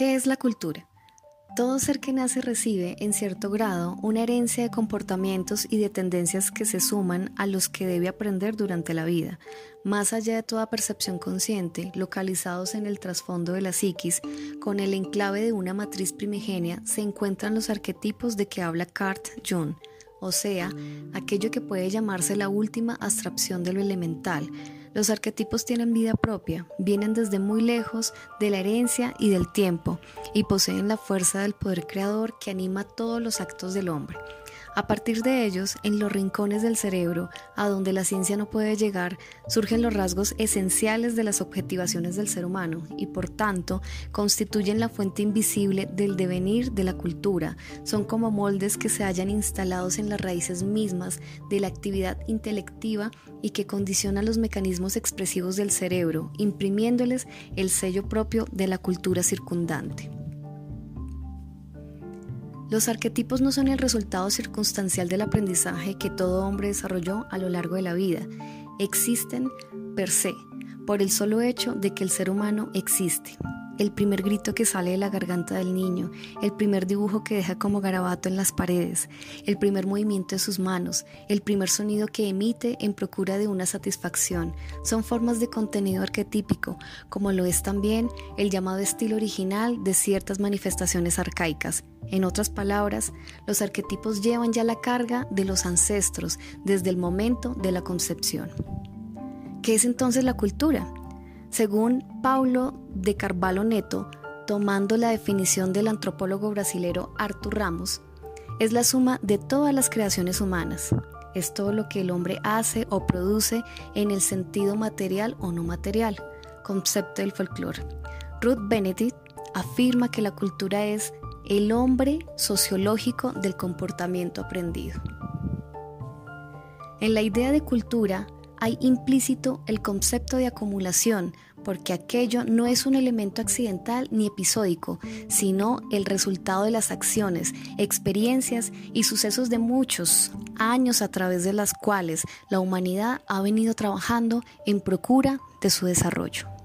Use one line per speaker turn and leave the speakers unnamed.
¿Qué es la cultura? Todo ser que nace recibe, en cierto grado, una herencia de comportamientos y de tendencias que se suman a los que debe aprender durante la vida, más allá de toda percepción consciente, localizados en el trasfondo de la psiquis, con el enclave de una matriz primigenia, se encuentran los arquetipos de que habla Carl Jung, o sea, aquello que puede llamarse la última abstracción de lo elemental, los arquetipos tienen vida propia, vienen desde muy lejos de la herencia y del tiempo y poseen la fuerza del poder creador que anima todos los actos del hombre. A partir de ellos, en los rincones del cerebro, a donde la ciencia no puede llegar, surgen los rasgos esenciales de las objetivaciones del ser humano y por tanto constituyen la fuente invisible del devenir de la cultura. Son como moldes que se hallan instalados en las raíces mismas de la actividad intelectiva y que condicionan los mecanismos expresivos del cerebro, imprimiéndoles el sello propio de la cultura circundante. Los arquetipos no son el resultado circunstancial del aprendizaje que todo hombre desarrolló a lo largo de la vida. Existen per se, por el solo hecho de que el ser humano existe el primer grito que sale de la garganta del niño, el primer dibujo que deja como garabato en las paredes, el primer movimiento de sus manos, el primer sonido que emite en procura de una satisfacción, son formas de contenido arquetípico, como lo es también el llamado estilo original de ciertas manifestaciones arcaicas. En otras palabras, los arquetipos llevan ya la carga de los ancestros desde el momento de la concepción. ¿Qué es entonces la cultura? Según Paulo de Carvalho Neto, tomando la definición del antropólogo brasilero Arthur Ramos, es la suma de todas las creaciones humanas. Es todo lo que el hombre hace o produce en el sentido material o no material, concepto del folclore. Ruth Benedict afirma que la cultura es el hombre sociológico del comportamiento aprendido. En la idea de cultura, hay implícito el concepto de acumulación, porque aquello no es un elemento accidental ni episódico, sino el resultado de las acciones, experiencias y sucesos de muchos años a través de las cuales la humanidad ha venido trabajando en procura de su desarrollo.